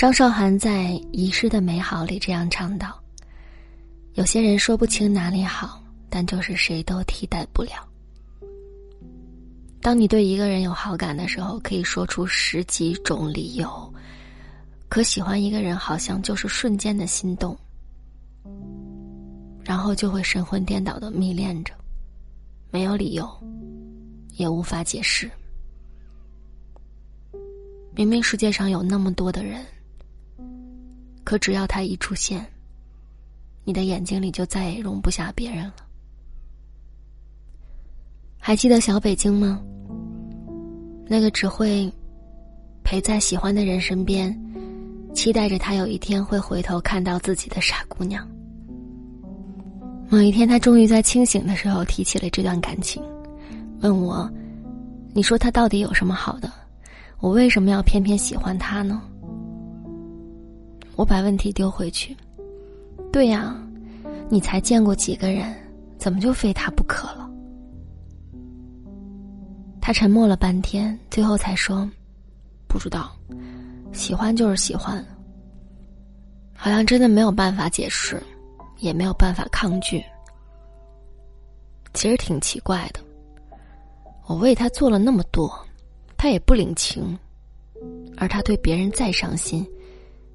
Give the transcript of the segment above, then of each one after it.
张韶涵在《遗失的美好》里这样唱道：“有些人说不清哪里好，但就是谁都替代不了。”当你对一个人有好感的时候，可以说出十几种理由，可喜欢一个人好像就是瞬间的心动，然后就会神魂颠倒的迷恋着，没有理由，也无法解释。明明世界上有那么多的人。可只要他一出现，你的眼睛里就再也容不下别人了。还记得小北京吗？那个只会陪在喜欢的人身边，期待着他有一天会回头看到自己的傻姑娘。某一天，他终于在清醒的时候提起了这段感情，问我：“你说他到底有什么好的？我为什么要偏偏喜欢他呢？”我把问题丢回去。对呀，你才见过几个人，怎么就非他不可了？他沉默了半天，最后才说：“不知道，喜欢就是喜欢。好像真的没有办法解释，也没有办法抗拒。其实挺奇怪的，我为他做了那么多，他也不领情，而他对别人再上心。”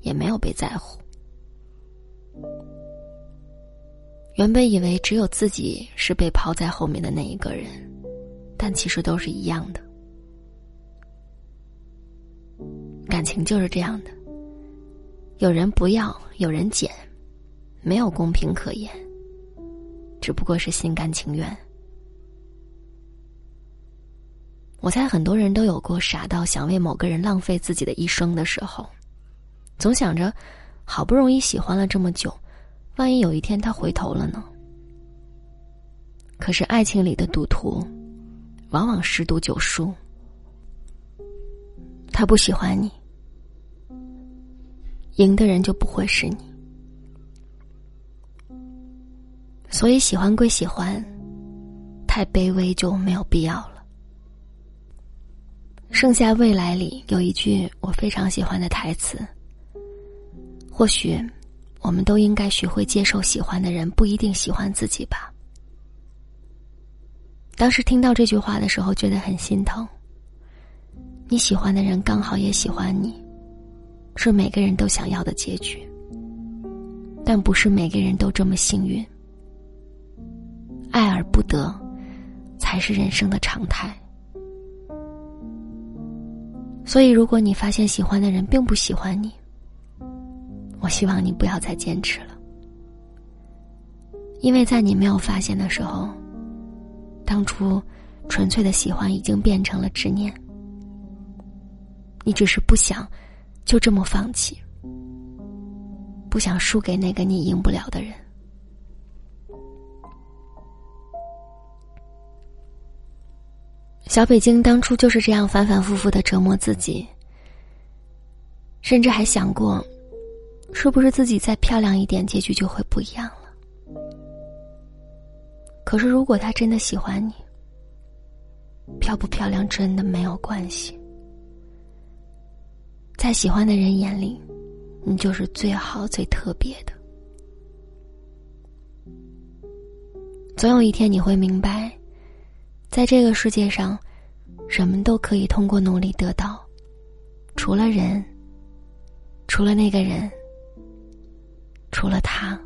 也没有被在乎。原本以为只有自己是被抛在后面的那一个人，但其实都是一样的。感情就是这样的，有人不要，有人捡，没有公平可言，只不过是心甘情愿。我猜很多人都有过傻到想为某个人浪费自己的一生的时候。总想着，好不容易喜欢了这么久，万一有一天他回头了呢？可是爱情里的赌徒，往往十赌九输。他不喜欢你，赢的人就不会是你。所以喜欢归喜欢，太卑微就没有必要了。盛夏未来里有一句我非常喜欢的台词。或许，我们都应该学会接受喜欢的人不一定喜欢自己吧。当时听到这句话的时候，觉得很心疼。你喜欢的人刚好也喜欢你，是每个人都想要的结局。但不是每个人都这么幸运。爱而不得，才是人生的常态。所以，如果你发现喜欢的人并不喜欢你，我希望你不要再坚持了，因为在你没有发现的时候，当初纯粹的喜欢已经变成了执念。你只是不想就这么放弃，不想输给那个你赢不了的人。小北京当初就是这样反反复复的折磨自己，甚至还想过。是不是自己再漂亮一点，结局就会不一样了？可是，如果他真的喜欢你，漂不漂亮真的没有关系。在喜欢的人眼里，你就是最好、最特别的。总有一天你会明白，在这个世界上，什么都可以通过努力得到，除了人，除了那个人。除了他，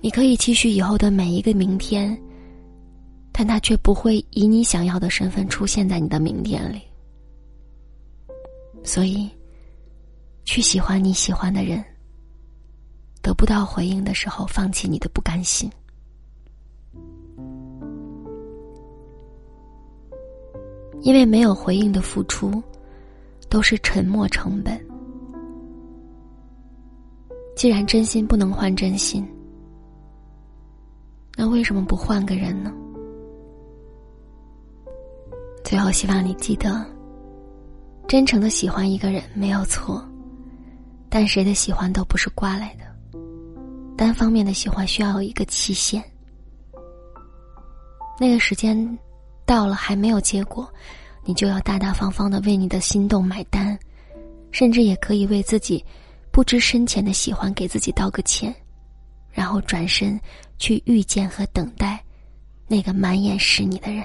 你可以期许以后的每一个明天，但他却不会以你想要的身份出现在你的明天里。所以，去喜欢你喜欢的人，得不到回应的时候，放弃你的不甘心，因为没有回应的付出，都是沉默成本。既然真心不能换真心，那为什么不换个人呢？最后，希望你记得，真诚的喜欢一个人没有错，但谁的喜欢都不是刮来的，单方面的喜欢需要有一个期限，那个时间到了还没有结果，你就要大大方方的为你的心动买单，甚至也可以为自己不知深浅的喜欢给自己道个歉，然后转身去遇见和等待那个满眼是你的人。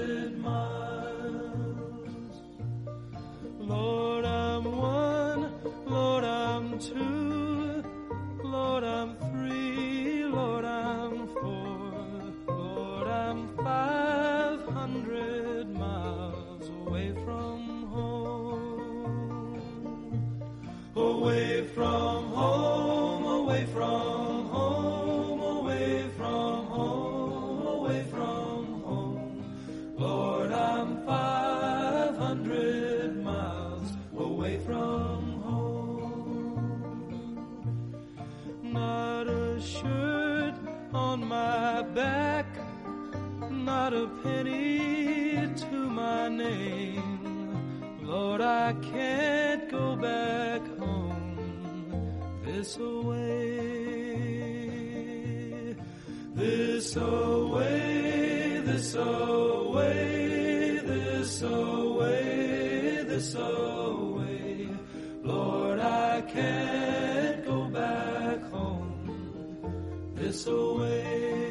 away from home, away from home, away from home, away from home. Lord, I'm 500 miles away from home. Not a shirt on my back, not a penny to my name. Lord, I can't go back this away, this away, this away, this away, this away. Lord, I can't go back home this away.